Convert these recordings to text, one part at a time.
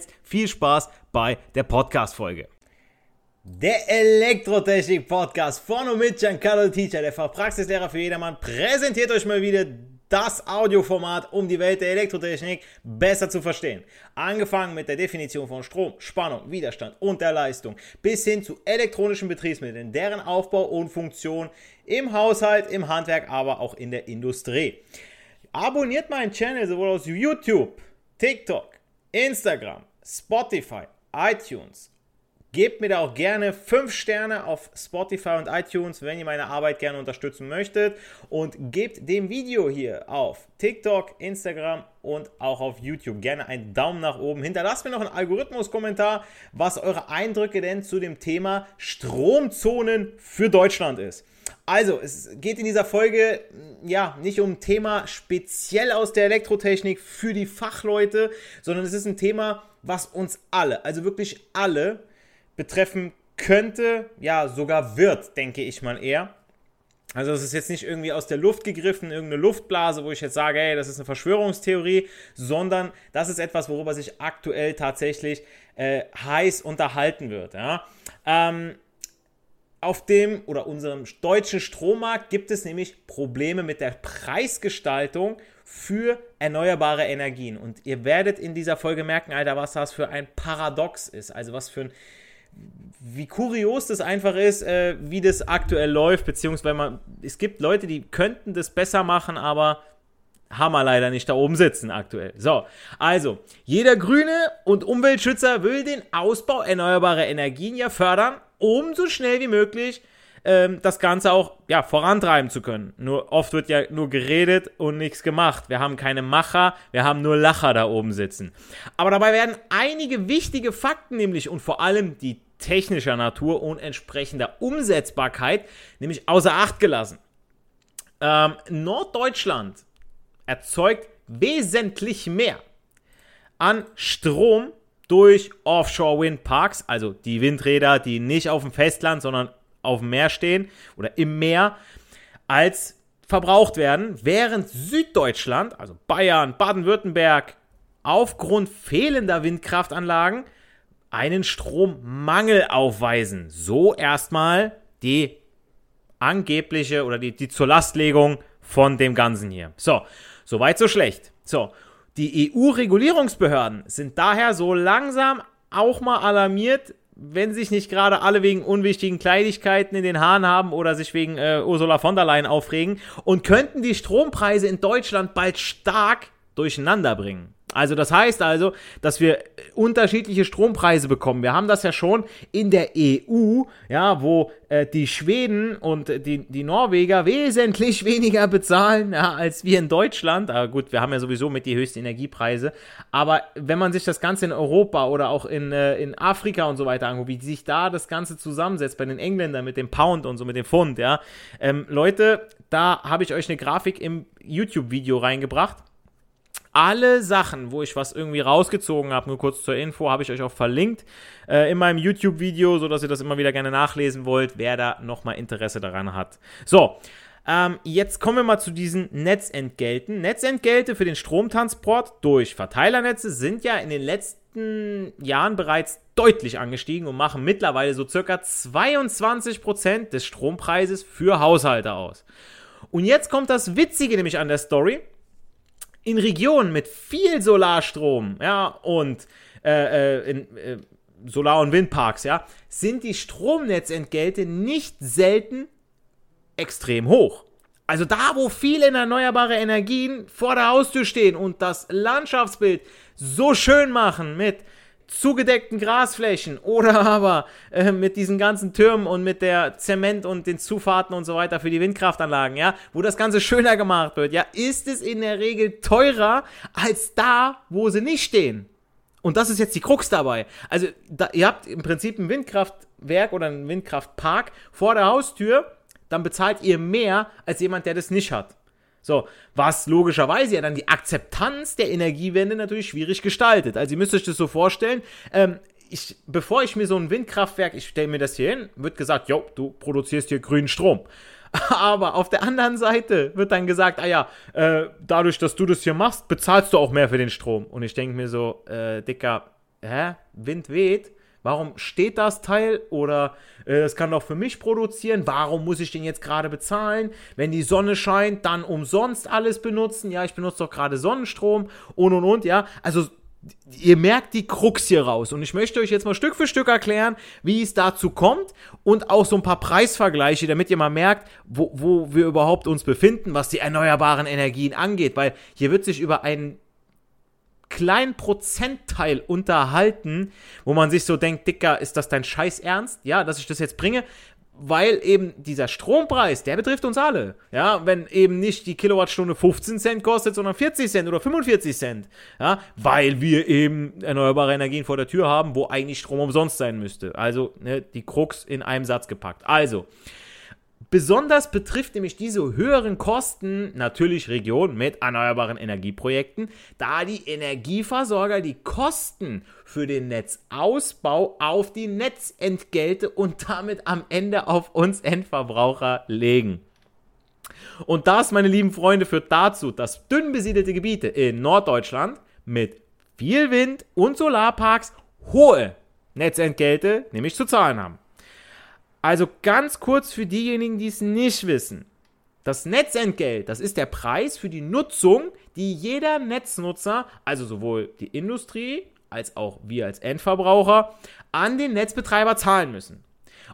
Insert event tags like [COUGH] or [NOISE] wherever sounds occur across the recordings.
jetzt viel Spaß bei der Podcast-Folge. Der Elektrotechnik-Podcast von und mit Giancarlo Teacher, der Fachpraxislehrer für jedermann, präsentiert euch mal wieder das Audioformat, um die Welt der Elektrotechnik besser zu verstehen. Angefangen mit der Definition von Strom, Spannung, Widerstand und der Leistung bis hin zu elektronischen Betriebsmitteln, deren Aufbau und Funktion im Haushalt, im Handwerk, aber auch in der Industrie. Abonniert meinen Channel sowohl aus YouTube, TikTok, Instagram, Spotify, iTunes. Gebt mir da auch gerne 5 Sterne auf Spotify und iTunes, wenn ihr meine Arbeit gerne unterstützen möchtet. Und gebt dem Video hier auf TikTok, Instagram und auch auf YouTube gerne einen Daumen nach oben. Hinterlasst mir noch einen Algorithmus-Kommentar, was eure Eindrücke denn zu dem Thema Stromzonen für Deutschland ist. Also, es geht in dieser Folge ja nicht um ein Thema speziell aus der Elektrotechnik für die Fachleute, sondern es ist ein Thema, was uns alle, also wirklich alle betreffen könnte, ja sogar wird, denke ich mal eher. Also es ist jetzt nicht irgendwie aus der Luft gegriffen, irgendeine Luftblase, wo ich jetzt sage, hey, das ist eine Verschwörungstheorie, sondern das ist etwas, worüber sich aktuell tatsächlich äh, heiß unterhalten wird. Ja? Ähm, auf dem oder unserem deutschen Strommarkt gibt es nämlich Probleme mit der Preisgestaltung für erneuerbare Energien. Und ihr werdet in dieser Folge merken, Alter, was das für ein Paradox ist. Also was für ein, wie kurios das einfach ist, äh, wie das aktuell läuft, beziehungsweise man, es gibt Leute, die könnten das besser machen, aber haben wir leider nicht da oben sitzen aktuell. So, also, jeder Grüne und Umweltschützer will den Ausbau erneuerbarer Energien ja fördern, um so schnell wie möglich ähm, das Ganze auch ja, vorantreiben zu können. Nur oft wird ja nur geredet und nichts gemacht. Wir haben keine Macher, wir haben nur Lacher da oben sitzen. Aber dabei werden einige wichtige Fakten nämlich und vor allem die technischer Natur und entsprechender Umsetzbarkeit nämlich außer Acht gelassen. Ähm, Norddeutschland erzeugt wesentlich mehr an Strom durch Offshore-Windparks, also die Windräder, die nicht auf dem Festland, sondern auf dem Meer stehen oder im Meer, als verbraucht werden, während Süddeutschland, also Bayern, Baden-Württemberg, aufgrund fehlender Windkraftanlagen einen Strommangel aufweisen. So erstmal die angebliche oder die, die Zurlastlegung von dem Ganzen hier. So, soweit so schlecht. So, die EU-Regulierungsbehörden sind daher so langsam auch mal alarmiert, wenn sich nicht gerade alle wegen unwichtigen Kleinigkeiten in den Haaren haben oder sich wegen äh, Ursula von der Leyen aufregen und könnten die Strompreise in Deutschland bald stark durcheinander bringen. Also das heißt also, dass wir unterschiedliche Strompreise bekommen. Wir haben das ja schon in der EU, ja, wo äh, die Schweden und die, die Norweger wesentlich [LAUGHS] weniger bezahlen ja, als wir in Deutschland. Aber gut, wir haben ja sowieso mit die höchsten Energiepreise. Aber wenn man sich das Ganze in Europa oder auch in, äh, in Afrika und so weiter anguckt, wie sich da das Ganze zusammensetzt bei den Engländern mit dem Pound und so mit dem Pfund, ja. Ähm, Leute, da habe ich euch eine Grafik im YouTube-Video reingebracht alle Sachen, wo ich was irgendwie rausgezogen habe, nur kurz zur Info, habe ich euch auch verlinkt äh, in meinem YouTube-Video, sodass ihr das immer wieder gerne nachlesen wollt, wer da nochmal Interesse daran hat. So, ähm, jetzt kommen wir mal zu diesen Netzentgelten. Netzentgelte für den Stromtransport durch Verteilernetze sind ja in den letzten Jahren bereits deutlich angestiegen und machen mittlerweile so circa 22% des Strompreises für Haushalte aus. Und jetzt kommt das Witzige nämlich an der Story in Regionen mit viel Solarstrom, ja, und äh, äh, in, äh, Solar- und Windparks, ja, sind die Stromnetzentgelte nicht selten extrem hoch. Also da, wo viele erneuerbare Energien vor der Haustür stehen und das Landschaftsbild so schön machen mit zugedeckten Grasflächen oder [LAUGHS] aber äh, mit diesen ganzen Türmen und mit der Zement und den Zufahrten und so weiter für die Windkraftanlagen, ja, wo das Ganze [LAUGHS] schöner gemacht wird, ja, ist es in der Regel teurer als da, wo sie nicht stehen. Und das ist jetzt die Krux dabei. Also, da, ihr habt im Prinzip ein Windkraftwerk oder einen Windkraftpark vor der Haustür, dann bezahlt ihr mehr als jemand, der das nicht hat. So, was logischerweise ja dann die Akzeptanz der Energiewende natürlich schwierig gestaltet. Also ihr müsst euch das so vorstellen, ähm, ich, bevor ich mir so ein Windkraftwerk, ich stelle mir das hier hin, wird gesagt, jo, du produzierst hier grünen Strom. [LAUGHS] Aber auf der anderen Seite wird dann gesagt, ah ja, äh, dadurch, dass du das hier machst, bezahlst du auch mehr für den Strom. Und ich denke mir so, äh, Dicker, hä? Wind weht? Warum steht das Teil? Oder äh, das kann doch für mich produzieren. Warum muss ich den jetzt gerade bezahlen? Wenn die Sonne scheint, dann umsonst alles benutzen. Ja, ich benutze doch gerade Sonnenstrom und und und. Ja, also ihr merkt die Krux hier raus. Und ich möchte euch jetzt mal Stück für Stück erklären, wie es dazu kommt und auch so ein paar Preisvergleiche, damit ihr mal merkt, wo, wo wir überhaupt uns befinden, was die erneuerbaren Energien angeht. Weil hier wird sich über einen kleinen Prozentteil unterhalten, wo man sich so denkt, Dicker, ist das dein Scheiß Ernst? Ja, dass ich das jetzt bringe, weil eben dieser Strompreis, der betrifft uns alle. Ja, wenn eben nicht die Kilowattstunde 15 Cent kostet, sondern 40 Cent oder 45 Cent. Ja, weil wir eben erneuerbare Energien vor der Tür haben, wo eigentlich Strom umsonst sein müsste. Also, ne, die Krux in einem Satz gepackt. Also, Besonders betrifft nämlich diese höheren Kosten natürlich Regionen mit erneuerbaren Energieprojekten, da die Energieversorger die Kosten für den Netzausbau auf die Netzentgelte und damit am Ende auf uns Endverbraucher legen. Und das, meine lieben Freunde, führt dazu, dass dünn besiedelte Gebiete in Norddeutschland mit viel Wind und Solarparks hohe Netzentgelte nämlich zu zahlen haben. Also ganz kurz für diejenigen, die es nicht wissen. Das Netzentgelt, das ist der Preis für die Nutzung, die jeder Netznutzer, also sowohl die Industrie als auch wir als Endverbraucher, an den Netzbetreiber zahlen müssen.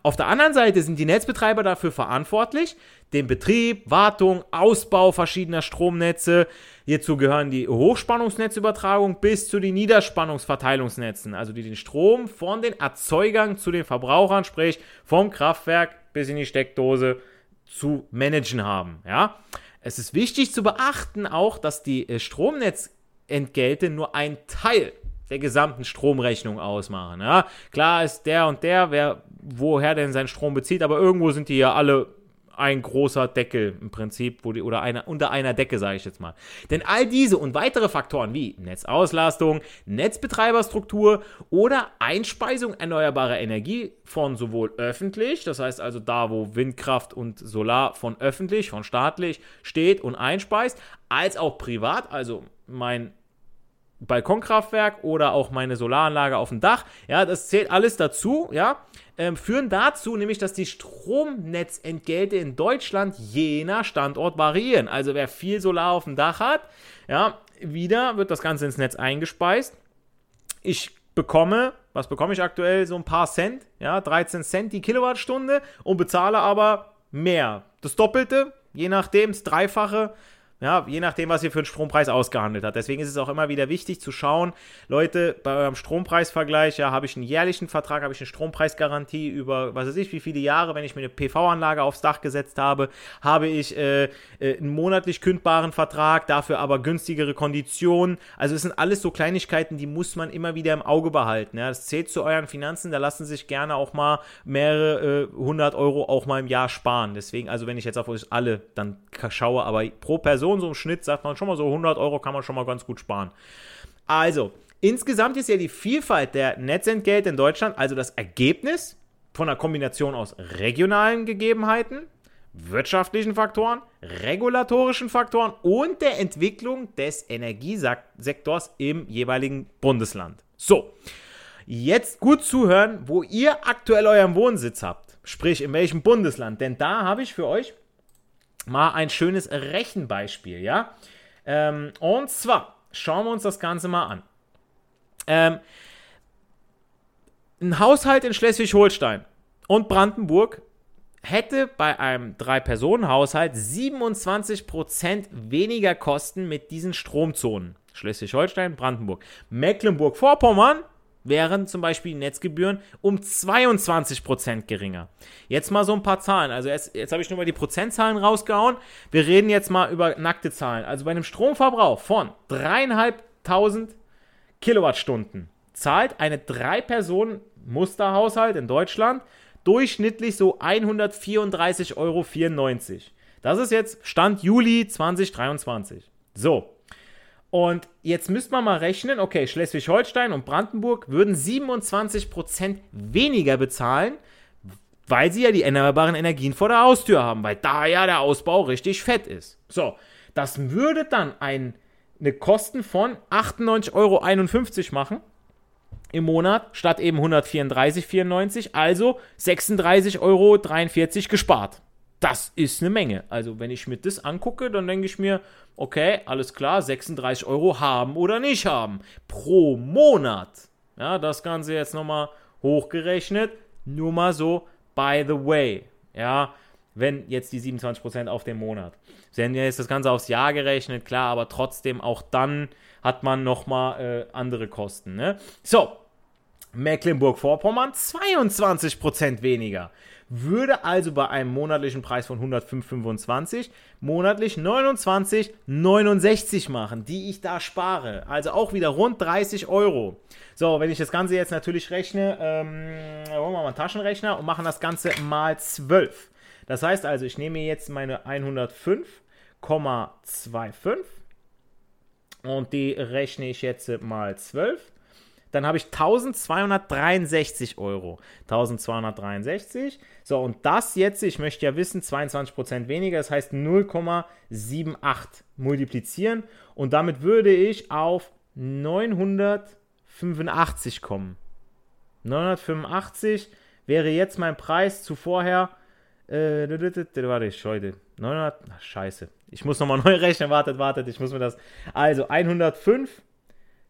Auf der anderen Seite sind die Netzbetreiber dafür verantwortlich, den Betrieb, Wartung, Ausbau verschiedener Stromnetze, hierzu gehören die Hochspannungsnetzübertragung bis zu den Niederspannungsverteilungsnetzen, also die den Strom von den Erzeugern zu den Verbrauchern, sprich vom Kraftwerk bis in die Steckdose zu managen haben. Ja? Es ist wichtig zu beachten auch, dass die äh, Stromnetzentgelte nur ein Teil der gesamten Stromrechnung ausmachen. Ja? Klar ist der und der, wer woher denn sein Strom bezieht, aber irgendwo sind die ja alle ein großer Deckel im Prinzip, die, oder eine, unter einer Decke, sage ich jetzt mal. Denn all diese und weitere Faktoren wie Netzauslastung, Netzbetreiberstruktur oder Einspeisung erneuerbarer Energie von sowohl öffentlich, das heißt also da, wo Windkraft und Solar von öffentlich, von staatlich steht und einspeist, als auch privat, also mein Balkonkraftwerk oder auch meine Solaranlage auf dem Dach, ja, das zählt alles dazu, ja, ähm, führen dazu nämlich, dass die Stromnetzentgelte in Deutschland je nach Standort variieren. Also wer viel Solar auf dem Dach hat, ja, wieder wird das Ganze ins Netz eingespeist. Ich bekomme, was bekomme ich aktuell? So ein paar Cent, ja, 13 Cent die Kilowattstunde und bezahle aber mehr. Das Doppelte, je nachdem, das Dreifache ja, je nachdem, was ihr für einen Strompreis ausgehandelt habt. Deswegen ist es auch immer wieder wichtig zu schauen, Leute, bei eurem Strompreisvergleich, ja, habe ich einen jährlichen Vertrag, habe ich eine Strompreisgarantie über, was weiß ich, wie viele Jahre, wenn ich mir eine PV-Anlage aufs Dach gesetzt habe, habe ich äh, äh, einen monatlich kündbaren Vertrag, dafür aber günstigere Konditionen. Also es sind alles so Kleinigkeiten, die muss man immer wieder im Auge behalten. Ja. Das zählt zu euren Finanzen, da lassen sich gerne auch mal mehrere hundert äh, Euro auch mal im Jahr sparen. Deswegen, also wenn ich jetzt auf euch alle dann schaue, aber pro Person Person, so im Schnitt sagt man schon mal so 100 Euro kann man schon mal ganz gut sparen. Also, insgesamt ist ja die Vielfalt der Netzentgelte in Deutschland also das Ergebnis von einer Kombination aus regionalen Gegebenheiten, wirtschaftlichen Faktoren, regulatorischen Faktoren und der Entwicklung des Energiesektors im jeweiligen Bundesland. So, jetzt gut zuhören, wo ihr aktuell euren Wohnsitz habt, sprich in welchem Bundesland, denn da habe ich für euch mal ein schönes Rechenbeispiel, ja. Ähm, und zwar schauen wir uns das Ganze mal an. Ähm, ein Haushalt in Schleswig-Holstein und Brandenburg hätte bei einem Drei-Personen-Haushalt 27% weniger Kosten mit diesen Stromzonen. Schleswig-Holstein, Brandenburg. Mecklenburg-Vorpommern wären zum Beispiel die Netzgebühren um 22% geringer. Jetzt mal so ein paar Zahlen. Also jetzt, jetzt habe ich nur mal die Prozentzahlen rausgehauen. Wir reden jetzt mal über nackte Zahlen. Also bei einem Stromverbrauch von 3.500 Kilowattstunden zahlt eine Drei-Personen-Musterhaushalt in Deutschland durchschnittlich so 134,94 Euro. Das ist jetzt Stand Juli 2023. So. Und jetzt müsste man mal rechnen, okay, Schleswig-Holstein und Brandenburg würden 27% weniger bezahlen, weil sie ja die erneuerbaren Energien vor der Haustür haben, weil da ja der Ausbau richtig fett ist. So, das würde dann ein, eine Kosten von 98,51 Euro machen im Monat statt eben 134,94, also 36,43 Euro gespart. Das ist eine Menge. Also wenn ich mir das angucke, dann denke ich mir, okay, alles klar, 36 Euro haben oder nicht haben. Pro Monat. Ja, das Ganze jetzt nochmal hochgerechnet. Nur mal so, by the way. Ja, wenn jetzt die 27% auf den Monat. Ja jetzt das Ganze aufs Jahr gerechnet, klar, aber trotzdem auch dann hat man nochmal äh, andere Kosten. Ne? So, Mecklenburg-Vorpommern 22% weniger. Würde also bei einem monatlichen Preis von 105,25 monatlich 29,69 machen, die ich da spare. Also auch wieder rund 30 Euro. So, wenn ich das Ganze jetzt natürlich rechne, ähm, holen wir mal einen Taschenrechner und machen das Ganze mal 12. Das heißt also, ich nehme jetzt meine 105,25 und die rechne ich jetzt mal 12 dann habe ich 1263 Euro. 1263. So, und das jetzt, ich möchte ja wissen, 22% weniger, das heißt 0,78 multiplizieren. Und damit würde ich auf 985 kommen. 985 wäre jetzt mein Preis zu vorher. Äh, warte, ich heute. 900. Ach, scheiße. Ich muss nochmal neu [LAUGHS] rechnen. Wartet, wartet. Ich muss mir das. Also 105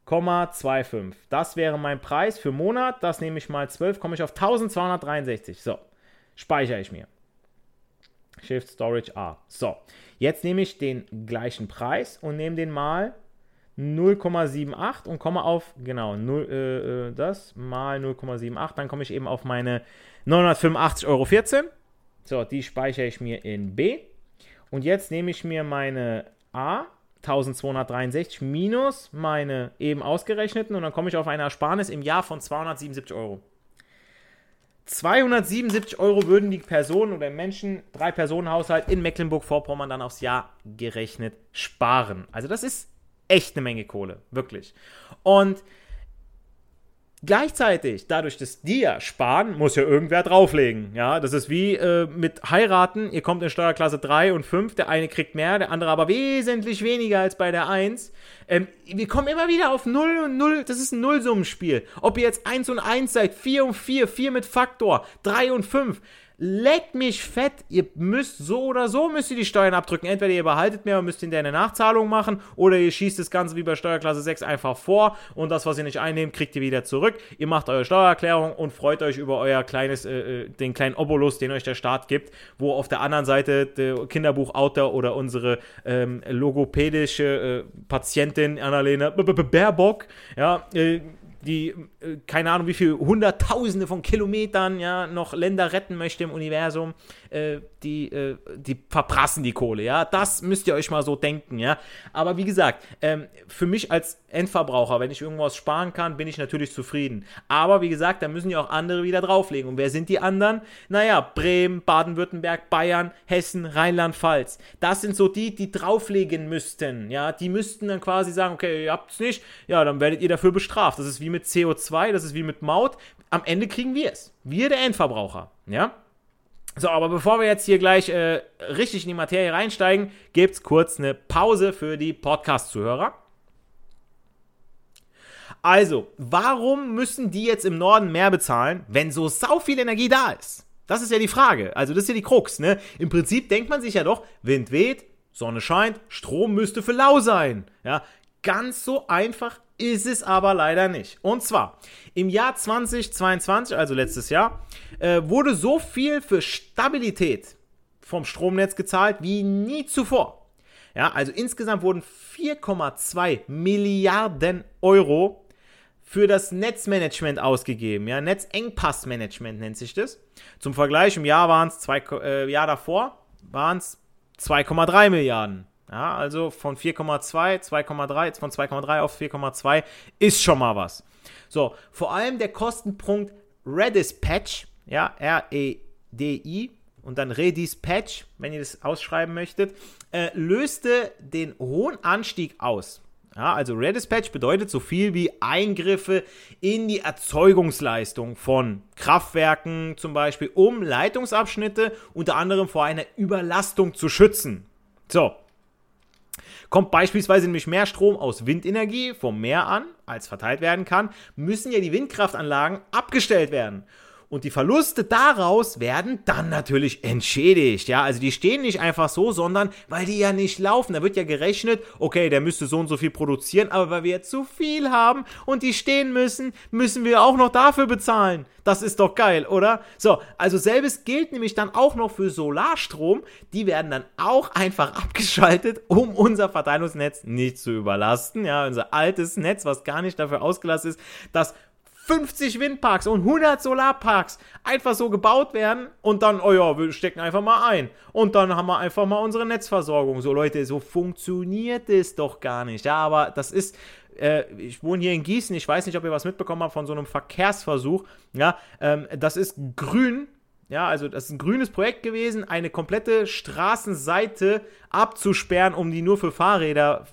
12,25. Das wäre mein Preis für Monat. Das nehme ich mal 12, komme ich auf 1263. So, speichere ich mir. Shift Storage A. So, jetzt nehme ich den gleichen Preis und nehme den mal 0,78 und komme auf, genau, 0, äh, äh das mal 0,78. Dann komme ich eben auf meine 985,14 Euro. So, die speichere ich mir in B. Und jetzt nehme ich mir meine A 1263 minus meine eben ausgerechneten und dann komme ich auf eine Ersparnis im Jahr von 277 Euro. 277 Euro würden die Personen oder Menschen, drei Personen Haushalt in Mecklenburg-Vorpommern dann aufs Jahr gerechnet sparen. Also das ist echt eine Menge Kohle, wirklich. Und Gleichzeitig, dadurch, dass die sparen, muss ja irgendwer drauflegen. Ja, das ist wie äh, mit heiraten. Ihr kommt in Steuerklasse 3 und 5, der eine kriegt mehr, der andere aber wesentlich weniger als bei der 1. Ähm, wir kommen immer wieder auf 0 und 0, das ist ein Nullsummenspiel. Ob ihr jetzt 1 und 1 seid, 4 und 4, 4 mit Faktor, 3 und 5. Leck mich fett, ihr müsst so oder so müsst ihr die Steuern abdrücken. Entweder ihr behaltet mehr und müsst hinterher eine Nachzahlung machen oder ihr schießt das Ganze wie bei Steuerklasse 6 einfach vor und das, was ihr nicht einnehmt, kriegt ihr wieder zurück. Ihr macht eure Steuererklärung und freut euch über euer kleines, äh, äh den kleinen Obolus, den euch der Staat gibt, wo auf der anderen Seite der Kinderbuchautor oder unsere ähm, logopädische äh, Patientin Annalena Baerbock, ja, äh, die, äh, keine Ahnung, wie viele Hunderttausende von Kilometern ja noch Länder retten möchte im Universum, äh, die, äh, die verprassen die Kohle, ja. Das müsst ihr euch mal so denken, ja. Aber wie gesagt, ähm, für mich als Endverbraucher, wenn ich irgendwas sparen kann, bin ich natürlich zufrieden. Aber wie gesagt, da müssen ja auch andere wieder drauflegen. Und wer sind die anderen? Naja, Bremen, Baden-Württemberg, Bayern, Hessen, Rheinland-Pfalz. Das sind so die, die drauflegen müssten, ja. Die müssten dann quasi sagen, okay, ihr habt es nicht, ja, dann werdet ihr dafür bestraft. Das ist wie mit CO2, das ist wie mit Maut. Am Ende kriegen wir es. Wir, der Endverbraucher, ja. So, aber bevor wir jetzt hier gleich äh, richtig in die Materie reinsteigen, gibt es kurz eine Pause für die Podcast-Zuhörer. Also, warum müssen die jetzt im Norden mehr bezahlen, wenn so sau viel Energie da ist? Das ist ja die Frage. Also, das ist ja die Krux, ne? Im Prinzip denkt man sich ja doch, Wind weht, Sonne scheint, Strom müsste für lau sein. Ja, Ganz so einfach ist es aber leider nicht. Und zwar im Jahr 2022, also letztes Jahr, äh, wurde so viel für Stabilität vom Stromnetz gezahlt wie nie zuvor. Ja, also insgesamt wurden 4,2 Milliarden Euro für das Netzmanagement ausgegeben. Ja, Netzengpassmanagement nennt sich das. Zum Vergleich, im Jahr waren es zwei, äh, Jahr davor waren es 2,3 Milliarden. Ja, also von 4,2, 2,3, von 2,3 auf 4,2 ist schon mal was. So, vor allem der Kostenpunkt Redispatch, ja, R-E-D-I und dann Redispatch, wenn ihr das ausschreiben möchtet, äh, löste den hohen Anstieg aus. Ja, also Redispatch bedeutet so viel wie Eingriffe in die Erzeugungsleistung von Kraftwerken zum Beispiel, um Leitungsabschnitte unter anderem vor einer Überlastung zu schützen. So. Kommt beispielsweise nämlich mehr Strom aus Windenergie vom Meer an, als verteilt werden kann, müssen ja die Windkraftanlagen abgestellt werden. Und die Verluste daraus werden dann natürlich entschädigt. Ja, also die stehen nicht einfach so, sondern weil die ja nicht laufen. Da wird ja gerechnet, okay, der müsste so und so viel produzieren, aber weil wir zu viel haben und die stehen müssen, müssen wir auch noch dafür bezahlen. Das ist doch geil, oder? So, also selbes gilt nämlich dann auch noch für Solarstrom. Die werden dann auch einfach abgeschaltet, um unser Verteilungsnetz nicht zu überlasten. Ja, unser altes Netz, was gar nicht dafür ausgelastet ist, dass 50 Windparks und 100 Solarparks einfach so gebaut werden und dann, oh ja, wir stecken einfach mal ein. Und dann haben wir einfach mal unsere Netzversorgung. So Leute, so funktioniert es doch gar nicht. Ja, aber das ist, äh, ich wohne hier in Gießen, ich weiß nicht, ob ihr was mitbekommen habt von so einem Verkehrsversuch. Ja, ähm, das ist grün. Ja, also das ist ein grünes Projekt gewesen, eine komplette Straßenseite abzusperren, um die nur für Fahrräder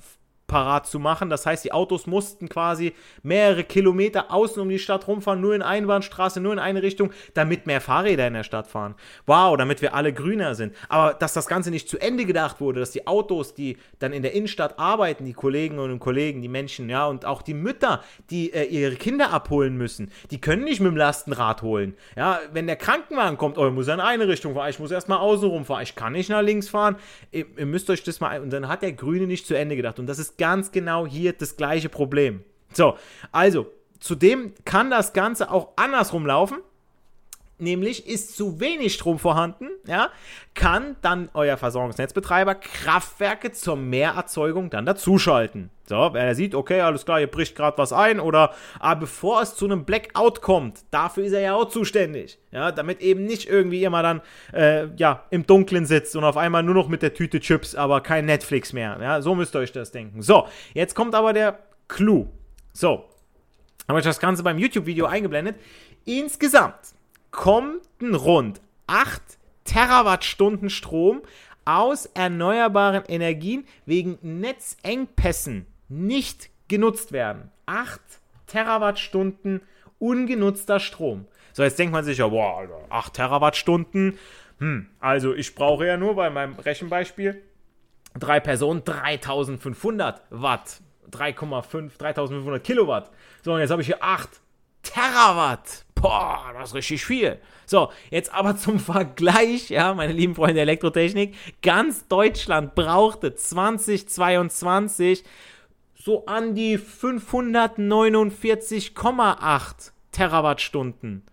parat zu machen. Das heißt, die Autos mussten quasi mehrere Kilometer außen um die Stadt rumfahren, nur in Einbahnstraße, nur in eine Richtung, damit mehr Fahrräder in der Stadt fahren. Wow, damit wir alle grüner sind. Aber dass das Ganze nicht zu Ende gedacht wurde, dass die Autos, die dann in der Innenstadt arbeiten, die Kolleginnen und Kollegen, die Menschen, ja, und auch die Mütter, die äh, ihre Kinder abholen müssen, die können nicht mit dem Lastenrad holen. Ja, wenn der Krankenwagen kommt, oh, muss in eine Richtung fahren, ich muss erstmal außen rumfahren, ich kann nicht nach links fahren. Ihr, ihr müsst euch das mal, und dann hat der Grüne nicht zu Ende gedacht. Und das ist ganz genau hier das gleiche Problem. So, also, zudem kann das Ganze auch andersrum laufen. Nämlich ist zu wenig Strom vorhanden, ja, kann dann euer Versorgungsnetzbetreiber Kraftwerke zur Mehrerzeugung dann dazuschalten. So, wer sieht, okay, alles klar, hier bricht gerade was ein oder aber bevor es zu einem Blackout kommt, dafür ist er ja auch zuständig. Ja, damit eben nicht irgendwie immer dann äh, ja, im Dunkeln sitzt und auf einmal nur noch mit der Tüte Chips, aber kein Netflix mehr. Ja, so müsst ihr euch das denken. So, jetzt kommt aber der Clou. So, habe ich das Ganze beim YouTube-Video eingeblendet. Insgesamt kommen rund 8 Terawattstunden Strom aus erneuerbaren Energien wegen Netzengpässen nicht genutzt werden. 8 Terawattstunden ungenutzter Strom. So, jetzt denkt man sich ja, boah, 8 Terawattstunden. Hm, also ich brauche ja nur bei meinem Rechenbeispiel drei Personen 3500 Watt. 3,5, 3500 Kilowatt. So, und jetzt habe ich hier 8 Terawatt. Boah, das ist richtig viel. So, jetzt aber [LAUGHS] zum Vergleich, ja, meine lieben Freunde der Elektrotechnik. Ganz Deutschland brauchte 2022 so an die 549,8 Terawattstunden.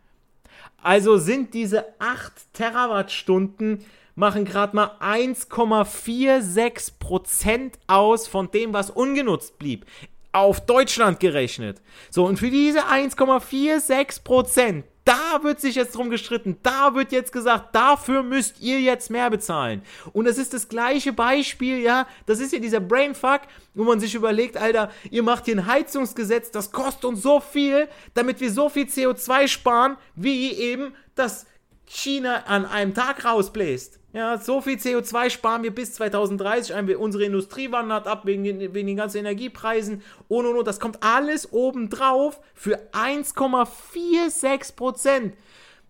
Also sind diese 8 Terawattstunden machen gerade mal 1,46% aus von dem, was ungenutzt blieb auf Deutschland gerechnet. So, und für diese 1,46 Prozent, da wird sich jetzt drum gestritten, da wird jetzt gesagt, dafür müsst ihr jetzt mehr bezahlen. Und das ist das gleiche Beispiel, ja, das ist ja dieser Brainfuck, wo man sich überlegt, Alter, ihr macht hier ein Heizungsgesetz, das kostet uns so viel, damit wir so viel CO2 sparen, wie eben das China an einem Tag rausbläst. Ja, so viel CO2 sparen wir bis 2030 ein. Unsere Industrie wandert ab wegen den, wegen den ganzen Energiepreisen und und und. Das kommt alles obendrauf für 1,46 Prozent.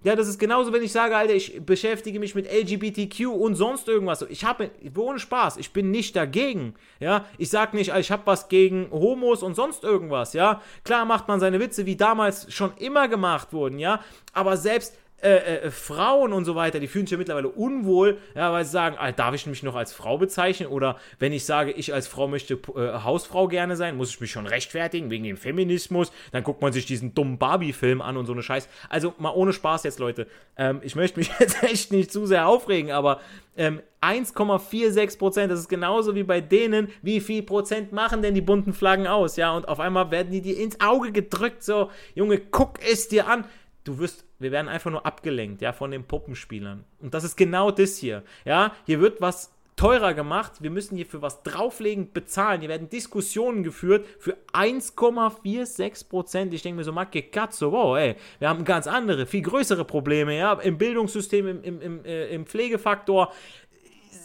Ja, das ist genauso, wenn ich sage, Alter, ich beschäftige mich mit LGBTQ und sonst irgendwas. Ich habe, ohne Spaß, ich bin nicht dagegen. Ja, ich sage nicht, ich habe was gegen Homos und sonst irgendwas. Ja, klar macht man seine Witze, wie damals schon immer gemacht wurden. Ja, aber selbst äh, äh, Frauen und so weiter, die fühlen sich ja mittlerweile unwohl, ja, weil sie sagen, ah, darf ich mich noch als Frau bezeichnen? Oder wenn ich sage, ich als Frau möchte äh, Hausfrau gerne sein, muss ich mich schon rechtfertigen wegen dem Feminismus. Dann guckt man sich diesen dummen Barbie-Film an und so eine Scheiß. Also mal ohne Spaß jetzt, Leute. Ähm, ich möchte mich [LAUGHS] jetzt echt nicht zu sehr aufregen, aber ähm, 1,46 Prozent, das ist genauso wie bei denen, wie viel Prozent machen denn die bunten Flaggen aus, ja? Und auf einmal werden die dir ins Auge gedrückt, so, Junge, guck es dir an du wirst, wir werden einfach nur abgelenkt, ja, von den Puppenspielern. Und das ist genau das hier, ja. Hier wird was teurer gemacht, wir müssen hier für was drauflegen, bezahlen. Hier werden Diskussionen geführt für 1,46 Prozent. Ich denke mir so, Macke Katzo, wow, ey, wir haben ganz andere, viel größere Probleme, ja, im Bildungssystem, im, im, im, äh, im Pflegefaktor,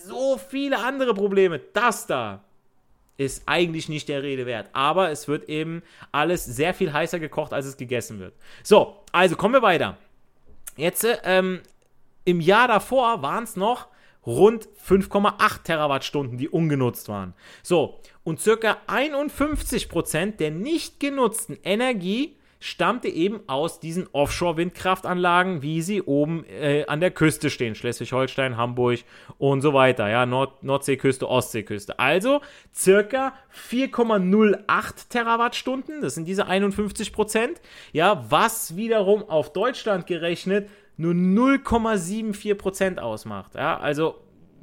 so viele andere Probleme. Das da, ist eigentlich nicht der Rede wert. Aber es wird eben alles sehr viel heißer gekocht, als es gegessen wird. So, also kommen wir weiter. Jetzt ähm, im Jahr davor waren es noch rund 5,8 Terawattstunden, die ungenutzt waren. So, und circa 51% der nicht genutzten Energie stammte eben aus diesen Offshore-Windkraftanlagen, wie sie oben äh, an der Küste stehen. Schleswig-Holstein, Hamburg und so weiter. Ja, Nord Nordseeküste, Ostseeküste. Also circa 4,08 Terawattstunden. Das sind diese 51 Prozent. Ja, was wiederum auf Deutschland gerechnet nur 0,74 Prozent ausmacht. Ja, also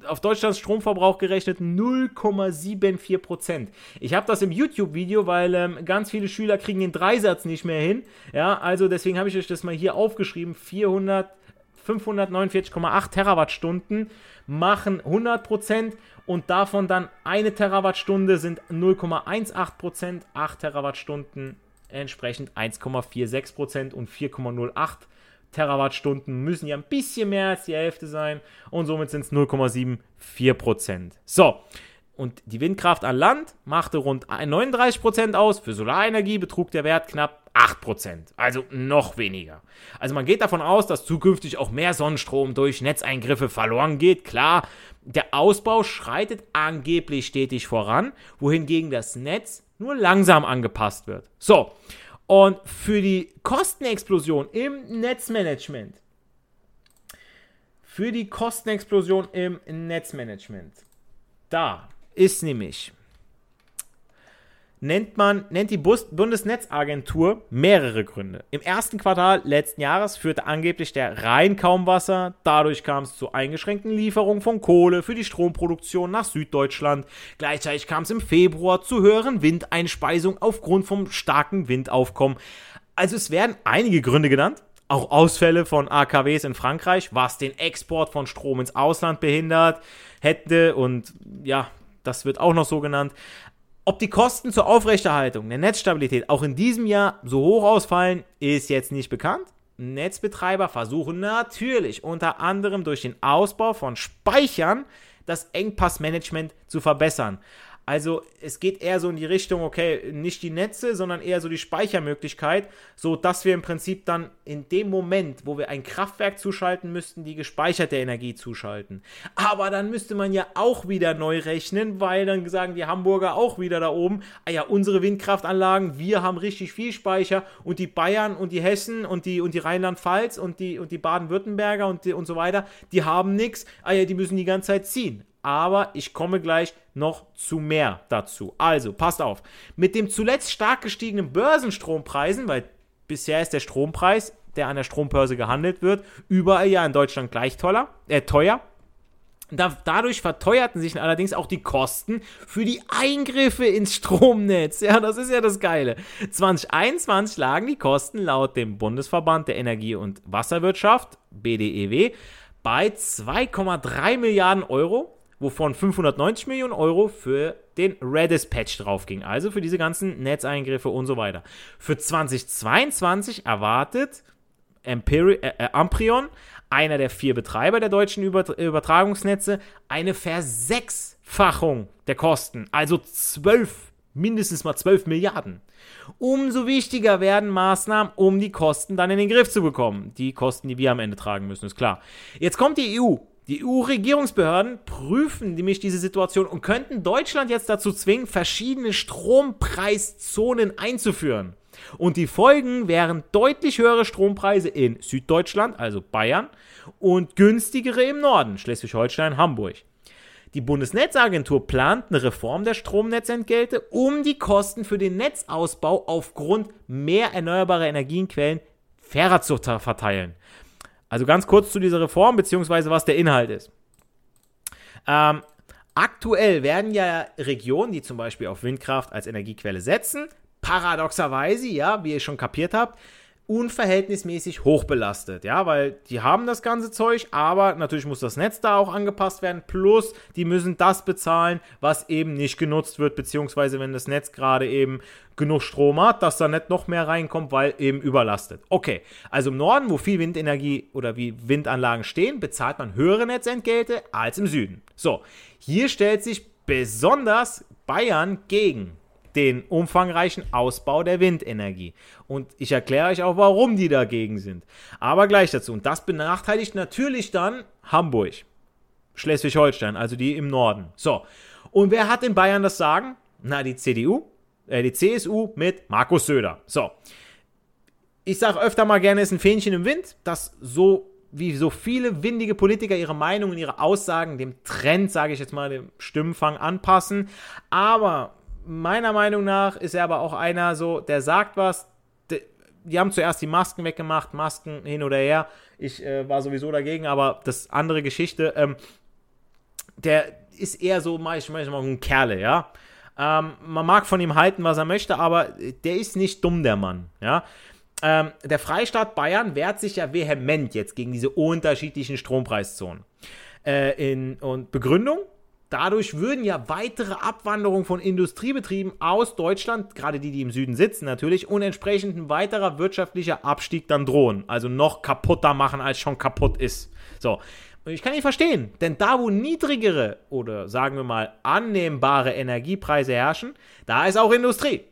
auf Deutschlands Stromverbrauch gerechnet 0,74 Prozent. Ich habe das im YouTube-Video, weil ähm, ganz viele Schüler kriegen den Dreisatz nicht mehr hin. Ja, also deswegen habe ich euch das mal hier aufgeschrieben. 400, 549,8 Terawattstunden machen 100 Prozent und davon dann eine Terawattstunde sind 0,18 Prozent, 8 Terawattstunden entsprechend 1,46 Prozent und 4,08 Terawattstunden müssen ja ein bisschen mehr als die Hälfte sein und somit sind es 0,74 Prozent. So, und die Windkraft an Land machte rund 39 Prozent aus. Für Solarenergie betrug der Wert knapp 8 Prozent, also noch weniger. Also man geht davon aus, dass zukünftig auch mehr Sonnenstrom durch Netzeingriffe verloren geht. Klar, der Ausbau schreitet angeblich stetig voran, wohingegen das Netz nur langsam angepasst wird. So, und für die Kostenexplosion im Netzmanagement, für die Kostenexplosion im Netzmanagement, da ist nämlich nennt man, nennt die Bus Bundesnetzagentur mehrere Gründe. Im ersten Quartal letzten Jahres führte angeblich der Rhein kaum Wasser. Dadurch kam es zu eingeschränkten Lieferungen von Kohle für die Stromproduktion nach Süddeutschland. Gleichzeitig kam es im Februar zu höheren Windeinspeisungen aufgrund vom starken Windaufkommen. Also es werden einige Gründe genannt. Auch Ausfälle von AKWs in Frankreich, was den Export von Strom ins Ausland behindert hätte. Und ja, das wird auch noch so genannt. Ob die Kosten zur Aufrechterhaltung der Netzstabilität auch in diesem Jahr so hoch ausfallen, ist jetzt nicht bekannt. Netzbetreiber versuchen natürlich unter anderem durch den Ausbau von Speichern das Engpassmanagement zu verbessern. Also es geht eher so in die Richtung, okay, nicht die Netze, sondern eher so die Speichermöglichkeit, so dass wir im Prinzip dann in dem Moment, wo wir ein Kraftwerk zuschalten müssten, die gespeicherte Energie zuschalten. Aber dann müsste man ja auch wieder neu rechnen, weil dann sagen die Hamburger auch wieder da oben, ah ja, unsere Windkraftanlagen, wir haben richtig viel Speicher und die Bayern und die Hessen und die und die Rheinland-Pfalz und die und die Baden-Württemberger und und so weiter, die haben nichts, ah ja, die müssen die ganze Zeit ziehen aber ich komme gleich noch zu mehr dazu. Also, passt auf. Mit dem zuletzt stark gestiegenen Börsenstrompreisen, weil bisher ist der Strompreis, der an der Strombörse gehandelt wird, überall ja in Deutschland gleich toller, äh, teuer. Da, dadurch verteuerten sich allerdings auch die Kosten für die Eingriffe ins Stromnetz. Ja, das ist ja das Geile. 2021 lagen die Kosten laut dem Bundesverband der Energie- und Wasserwirtschaft, BDEW, bei 2,3 Milliarden Euro wovon 590 Millionen Euro für den Redis-Patch drauf ging, also für diese ganzen Netzeingriffe und so weiter. Für 2022 erwartet Empiri äh, äh, Amprion, einer der vier Betreiber der deutschen Über Übertragungsnetze, eine Versechsfachung der Kosten, also 12, mindestens mal 12 Milliarden. Umso wichtiger werden Maßnahmen, um die Kosten dann in den Griff zu bekommen. Die Kosten, die wir am Ende tragen müssen, ist klar. Jetzt kommt die EU die EU-Regierungsbehörden prüfen nämlich diese Situation und könnten Deutschland jetzt dazu zwingen, verschiedene Strompreiszonen einzuführen. Und die Folgen wären deutlich höhere Strompreise in Süddeutschland, also Bayern, und günstigere im Norden, Schleswig-Holstein, Hamburg. Die Bundesnetzagentur plant eine Reform der Stromnetzentgelte, um die Kosten für den Netzausbau aufgrund mehr erneuerbarer Energienquellen fairer zu verteilen. Also ganz kurz zu dieser Reform, beziehungsweise was der Inhalt ist. Ähm, aktuell werden ja Regionen, die zum Beispiel auf Windkraft als Energiequelle setzen, paradoxerweise, ja, wie ihr schon kapiert habt, unverhältnismäßig hoch belastet, ja, weil die haben das ganze Zeug, aber natürlich muss das Netz da auch angepasst werden, plus die müssen das bezahlen, was eben nicht genutzt wird, beziehungsweise wenn das Netz gerade eben genug Strom hat, dass da nicht noch mehr reinkommt, weil eben überlastet. Okay, also im Norden, wo viel Windenergie oder wie Windanlagen stehen, bezahlt man höhere Netzentgelte als im Süden. So, hier stellt sich besonders Bayern gegen den umfangreichen Ausbau der Windenergie. Und ich erkläre euch auch, warum die dagegen sind. Aber gleich dazu. Und das benachteiligt natürlich dann Hamburg, Schleswig-Holstein, also die im Norden. So. Und wer hat in Bayern das Sagen? Na, die CDU, äh, die CSU mit Markus Söder. So. Ich sage öfter mal gerne, ist ein Fähnchen im Wind, das so wie so viele windige Politiker ihre Meinungen, ihre Aussagen dem Trend, sage ich jetzt mal, dem Stimmenfang anpassen. Aber meiner Meinung nach ist er aber auch einer so, der sagt was. Die haben zuerst die Masken weggemacht, Masken hin oder her. Ich äh, war sowieso dagegen, aber das andere Geschichte. Ähm, der ist eher so manchmal ein Kerle, ja. Ähm, man mag von ihm halten, was er möchte, aber der ist nicht dumm, der Mann, ja. Ähm, der Freistaat Bayern wehrt sich ja vehement jetzt gegen diese unterschiedlichen Strompreiszonen. Äh, in, und Begründung, Dadurch würden ja weitere Abwanderungen von Industriebetrieben aus Deutschland, gerade die, die im Süden sitzen natürlich, und entsprechend ein weiterer wirtschaftlicher Abstieg dann drohen. Also noch kaputter machen, als schon kaputt ist. So. Ich kann nicht verstehen, denn da, wo niedrigere oder sagen wir mal annehmbare Energiepreise herrschen, da ist auch Industrie.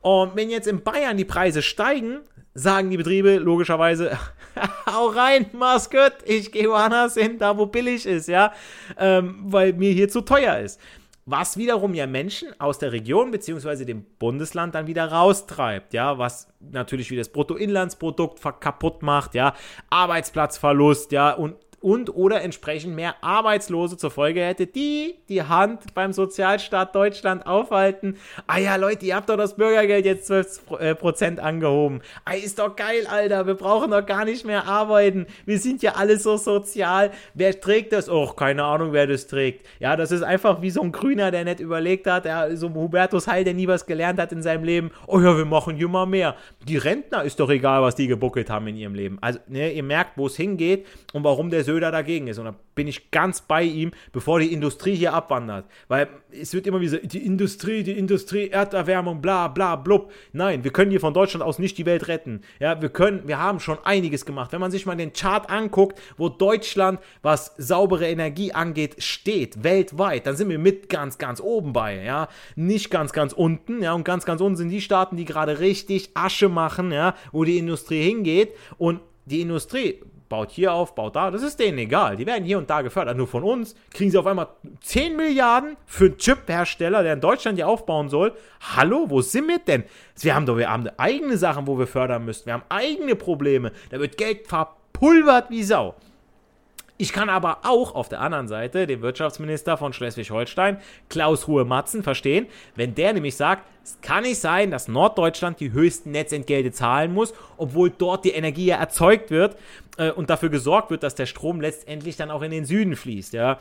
Und wenn jetzt in Bayern die Preise steigen, sagen die Betriebe logischerweise, [LAUGHS] hau rein, mach's gut, ich gehe woanders hin, da wo billig ist, ja, ähm, weil mir hier zu teuer ist. Was wiederum ja Menschen aus der Region bzw. dem Bundesland dann wieder raustreibt, ja, was natürlich wie das Bruttoinlandsprodukt kaputt macht, ja, Arbeitsplatzverlust, ja, und und oder entsprechend mehr Arbeitslose zur Folge hätte, die die Hand beim Sozialstaat Deutschland aufhalten. Ah ja, Leute, ihr habt doch das Bürgergeld jetzt 12% äh, angehoben. Ah, ist doch geil, Alter. Wir brauchen doch gar nicht mehr arbeiten. Wir sind ja alle so sozial. Wer trägt das? Och, keine Ahnung, wer das trägt. Ja, das ist einfach wie so ein Grüner, der nicht überlegt hat. Der, so ein Hubertus Heil, der nie was gelernt hat in seinem Leben. Oh ja, wir machen mal mehr. Die Rentner ist doch egal, was die gebuckelt haben in ihrem Leben. Also, ne, ihr merkt, wo es hingeht und warum der Söder dagegen ist. Und da bin ich ganz bei ihm, bevor die Industrie hier abwandert. Weil es wird immer wieder, die Industrie, die Industrie, Erderwärmung, bla bla blub. Nein, wir können hier von Deutschland aus nicht die Welt retten. Ja, wir können, wir haben schon einiges gemacht. Wenn man sich mal den Chart anguckt, wo Deutschland, was saubere Energie angeht, steht, weltweit, dann sind wir mit ganz, ganz oben bei, ja. Nicht ganz, ganz unten, ja. Und ganz, ganz unten sind die Staaten, die gerade richtig Asche machen, ja, wo die Industrie hingeht. Und die Industrie baut hier auf, baut da, das ist denen egal. Die werden hier und da gefördert. Nur von uns kriegen sie auf einmal 10 Milliarden für einen Chip-Hersteller, der in Deutschland hier aufbauen soll. Hallo, wo sind wir denn? Wir haben doch, wir haben eigene Sachen, wo wir fördern müssen. Wir haben eigene Probleme. Da wird Geld verpulvert wie Sau. Ich kann aber auch auf der anderen Seite den Wirtschaftsminister von Schleswig-Holstein, Klaus Ruhe-Matzen, verstehen, wenn der nämlich sagt, es kann nicht sein, dass Norddeutschland die höchsten Netzentgelte zahlen muss, obwohl dort die Energie ja erzeugt wird äh, und dafür gesorgt wird, dass der Strom letztendlich dann auch in den Süden fließt. Ja.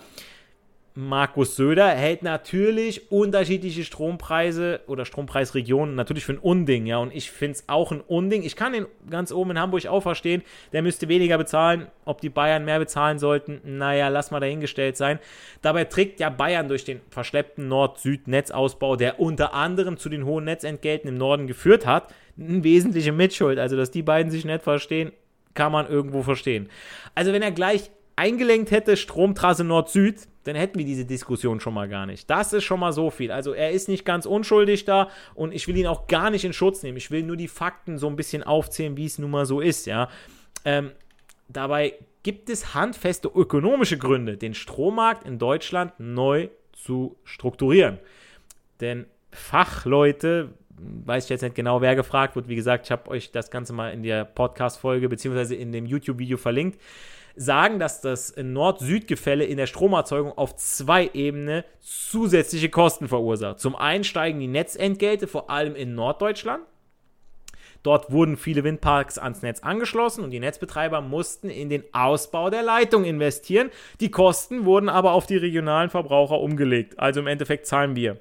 Markus Söder hält natürlich unterschiedliche Strompreise oder Strompreisregionen natürlich für ein Unding, ja. Und ich finde es auch ein Unding. Ich kann den ganz oben in Hamburg auch verstehen. Der müsste weniger bezahlen. Ob die Bayern mehr bezahlen sollten, naja, lass mal dahingestellt sein. Dabei trägt ja Bayern durch den verschleppten Nord-Süd-Netzausbau, der unter anderem zu den hohen Netzentgelten im Norden geführt hat, eine wesentliche Mitschuld. Also, dass die beiden sich nicht verstehen, kann man irgendwo verstehen. Also, wenn er gleich eingelenkt hätte, Stromtrasse Nord-Süd, dann hätten wir diese Diskussion schon mal gar nicht. Das ist schon mal so viel. Also er ist nicht ganz unschuldig da und ich will ihn auch gar nicht in Schutz nehmen. Ich will nur die Fakten so ein bisschen aufzählen, wie es nun mal so ist, ja. Ähm, dabei gibt es handfeste ökonomische Gründe, den Strommarkt in Deutschland neu zu strukturieren. Denn Fachleute weiß ich jetzt nicht genau, wer gefragt wird. Wie gesagt, ich habe euch das Ganze mal in der Podcast-Folge beziehungsweise in dem YouTube-Video verlinkt. Sagen, dass das Nord-Süd-Gefälle in der Stromerzeugung auf zwei Ebenen zusätzliche Kosten verursacht. Zum einen steigen die Netzentgelte, vor allem in Norddeutschland. Dort wurden viele Windparks ans Netz angeschlossen und die Netzbetreiber mussten in den Ausbau der Leitung investieren. Die Kosten wurden aber auf die regionalen Verbraucher umgelegt. Also im Endeffekt zahlen wir.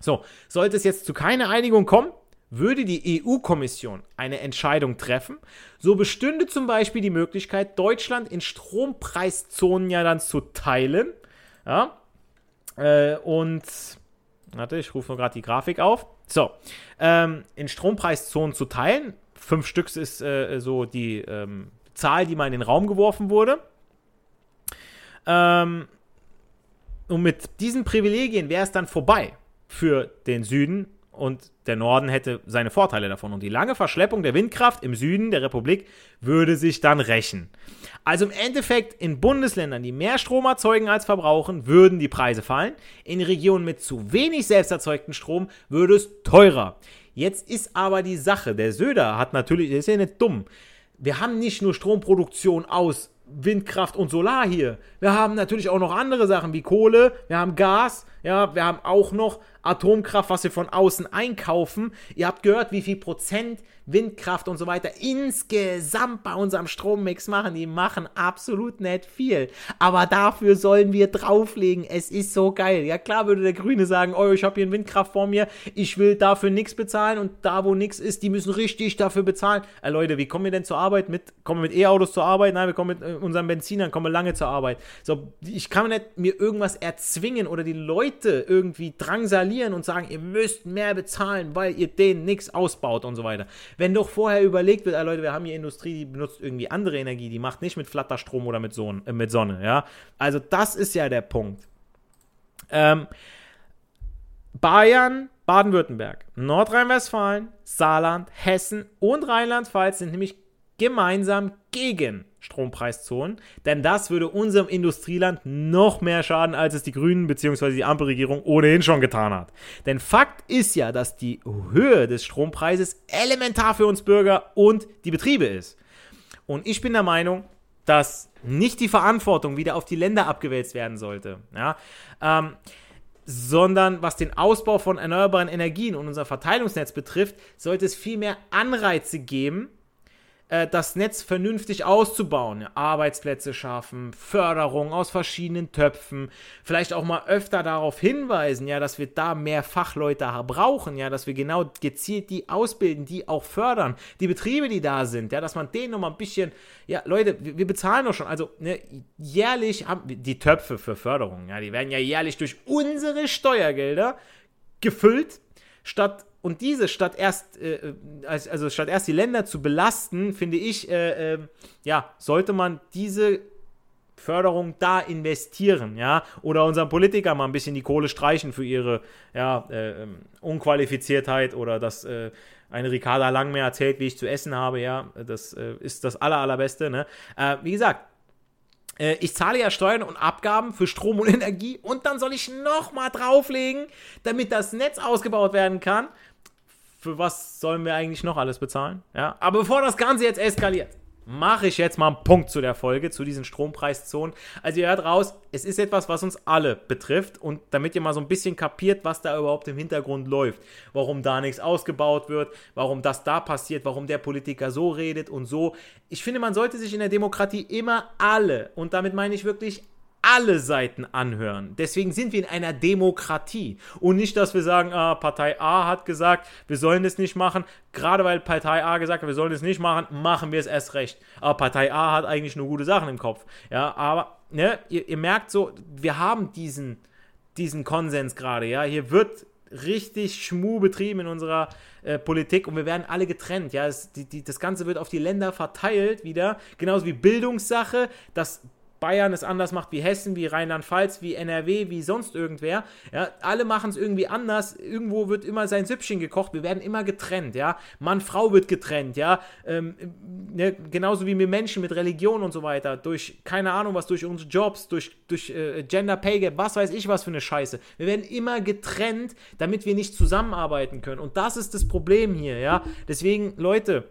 So, sollte es jetzt zu keiner Einigung kommen, würde die EU-Kommission eine Entscheidung treffen, so bestünde zum Beispiel die Möglichkeit, Deutschland in Strompreiszonen ja dann zu teilen. Ja, äh, und, warte, ich rufe nur gerade die Grafik auf. So, ähm, in Strompreiszonen zu teilen. Fünf Stück ist äh, so die ähm, Zahl, die mal in den Raum geworfen wurde. Ähm, und mit diesen Privilegien wäre es dann vorbei für den Süden und der Norden hätte seine Vorteile davon. Und die lange Verschleppung der Windkraft im Süden der Republik würde sich dann rächen. Also im Endeffekt in Bundesländern, die mehr Strom erzeugen als verbrauchen, würden die Preise fallen. In Regionen mit zu wenig selbst erzeugten Strom würde es teurer. Jetzt ist aber die Sache, der Söder hat natürlich, der ist ja nicht dumm. Wir haben nicht nur Stromproduktion aus Windkraft und Solar hier. Wir haben natürlich auch noch andere Sachen wie Kohle, wir haben Gas, ja, wir haben auch noch Atomkraft, was wir von außen einkaufen. Ihr habt gehört, wie viel Prozent Windkraft und so weiter insgesamt bei unserem Strommix machen. Die machen absolut nicht viel. Aber dafür sollen wir drauflegen. Es ist so geil. Ja klar würde der Grüne sagen, oh, ich habe hier ein Windkraft vor mir, ich will dafür nichts bezahlen und da, wo nichts ist, die müssen richtig dafür bezahlen. Äh, Leute, wie kommen wir denn zur Arbeit? Mit, kommen wir mit E-Autos zur Arbeit? Nein, wir kommen mit äh, unseren Benzinern, kommen wir lange zur Arbeit. So, ich kann nicht mir irgendwas erzwingen oder die Leute irgendwie drangsalieren und sagen, ihr müsst mehr bezahlen, weil ihr denen nichts ausbaut und so weiter. Wenn doch vorher überlegt wird, ah, Leute, wir haben hier Industrie, die benutzt irgendwie andere Energie, die macht nicht mit Flatterstrom oder mit, Son äh, mit Sonne, ja. Also das ist ja der Punkt. Ähm, Bayern, Baden-Württemberg, Nordrhein-Westfalen, Saarland, Hessen und Rheinland-Pfalz sind nämlich gemeinsam gegen Strompreiszonen, denn das würde unserem Industrieland noch mehr schaden, als es die Grünen bzw. die Ampelregierung ohnehin schon getan hat. Denn Fakt ist ja, dass die Höhe des Strompreises elementar für uns Bürger und die Betriebe ist. Und ich bin der Meinung, dass nicht die Verantwortung wieder auf die Länder abgewälzt werden sollte. Ja? Ähm, sondern was den Ausbau von erneuerbaren Energien und unser Verteilungsnetz betrifft, sollte es viel mehr Anreize geben, äh, das Netz vernünftig auszubauen, Arbeitsplätze schaffen, Förderung aus verschiedenen Töpfen, vielleicht auch mal öfter darauf hinweisen, ja, dass wir da mehr Fachleute brauchen, ja, dass wir genau gezielt die ausbilden, die auch fördern, die Betriebe, die da sind, ja, dass man denen noch mal ein bisschen, ja, Leute, wir, wir bezahlen doch schon, also ne, jährlich haben die Töpfe für Förderung, ja, die werden ja jährlich durch unsere Steuergelder gefüllt, statt und diese statt erst, äh, also statt erst die Länder zu belasten, finde ich, äh, äh, ja, sollte man diese Förderung da investieren, ja, oder unseren Politikern mal ein bisschen die Kohle streichen für ihre, ja, äh, ähm, Unqualifiziertheit oder dass äh, eine Ricarda Lang mehr erzählt, wie ich zu essen habe, ja, das äh, ist das aller, allerbeste, ne. wie gesagt, ich zahle ja Steuern und Abgaben für Strom und [LAUGHS] Energie und dann soll ich nochmal drauflegen, damit das Netz ausgebaut werden kann für was sollen wir eigentlich noch alles bezahlen? Ja, aber bevor das Ganze jetzt eskaliert, mache ich jetzt mal einen Punkt zu der Folge, zu diesen Strompreiszonen. Also ihr hört raus, es ist etwas, was uns alle betrifft und damit ihr mal so ein bisschen kapiert, was da überhaupt im Hintergrund läuft, warum da nichts ausgebaut wird, warum das da passiert, warum der Politiker so redet und so. Ich finde, man sollte sich in der Demokratie immer alle, und damit meine ich wirklich alle Seiten anhören. Deswegen sind wir in einer Demokratie. Und nicht, dass wir sagen, ah, Partei A hat gesagt, wir sollen das nicht machen. Gerade weil Partei A gesagt hat, wir sollen das nicht machen, machen wir es erst recht. Aber Partei A hat eigentlich nur gute Sachen im Kopf. Ja, aber ne, ihr, ihr merkt so, wir haben diesen, diesen Konsens gerade. Ja, hier wird richtig Schmu betrieben in unserer äh, Politik und wir werden alle getrennt. Ja, es, die, die, das Ganze wird auf die Länder verteilt wieder, genauso wie Bildungssache. Das Bayern es anders macht wie Hessen, wie Rheinland-Pfalz, wie NRW, wie sonst irgendwer. Ja, alle machen es irgendwie anders. Irgendwo wird immer sein Süppchen gekocht. Wir werden immer getrennt, ja. Mann, Frau wird getrennt, ja. Ähm, ne, genauso wie wir Menschen mit Religion und so weiter. Durch, keine Ahnung was, durch unsere Jobs, durch, durch äh, Gender Pay Gap, was weiß ich was für eine Scheiße. Wir werden immer getrennt, damit wir nicht zusammenarbeiten können. Und das ist das Problem hier, ja. Deswegen, Leute,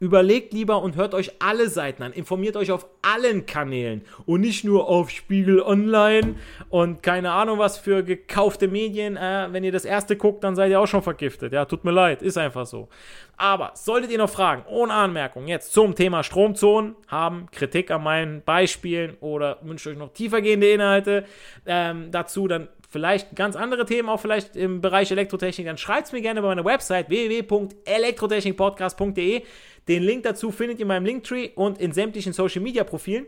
Überlegt lieber und hört euch alle Seiten an. Informiert euch auf allen Kanälen und nicht nur auf Spiegel Online und keine Ahnung was für gekaufte Medien. Äh, wenn ihr das erste guckt, dann seid ihr auch schon vergiftet. Ja, tut mir leid, ist einfach so. Aber solltet ihr noch Fragen ohne Anmerkung jetzt zum Thema Stromzonen haben, Kritik an meinen Beispielen oder wünscht euch noch tiefergehende Inhalte ähm, dazu, dann vielleicht ganz andere Themen, auch vielleicht im Bereich Elektrotechnik, dann schreibt es mir gerne bei meiner Website www.elektrotechnikpodcast.de. Den Link dazu findet ihr in meinem Linktree und in sämtlichen Social Media Profilen.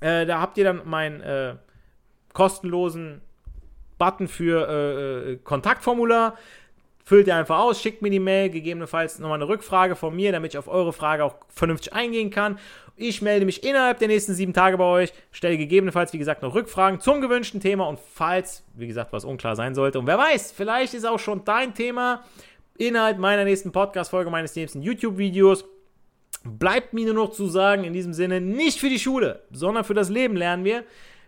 Äh, da habt ihr dann meinen äh, kostenlosen Button für äh, äh, Kontaktformular. Füllt ihr einfach aus, schickt mir die Mail, gegebenenfalls nochmal eine Rückfrage von mir, damit ich auf eure Frage auch vernünftig eingehen kann. Ich melde mich innerhalb der nächsten sieben Tage bei euch, stelle gegebenenfalls, wie gesagt, noch Rückfragen zum gewünschten Thema und falls, wie gesagt, was unklar sein sollte und wer weiß, vielleicht ist auch schon dein Thema Inhalt meiner nächsten Podcast-Folge, meines nächsten YouTube-Videos. Bleibt mir nur noch zu sagen, in diesem Sinne, nicht für die Schule, sondern für das Leben lernen wir.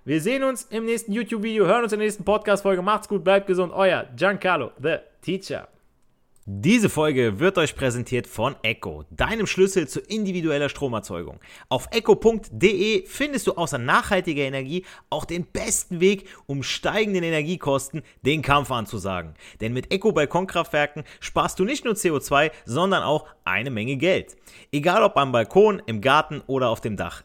Wir sehen uns im nächsten YouTube-Video, hören uns in der nächsten Podcast-Folge. Macht's gut, bleibt gesund. Euer Giancarlo, the Teacher. Diese Folge wird euch präsentiert von Echo, deinem Schlüssel zu individueller Stromerzeugung. Auf echo.de findest du außer nachhaltiger Energie auch den besten Weg, um steigenden Energiekosten den Kampf anzusagen. Denn mit Echo Balkonkraftwerken sparst du nicht nur CO2, sondern auch eine Menge Geld. Egal ob am Balkon, im Garten oder auf dem Dach.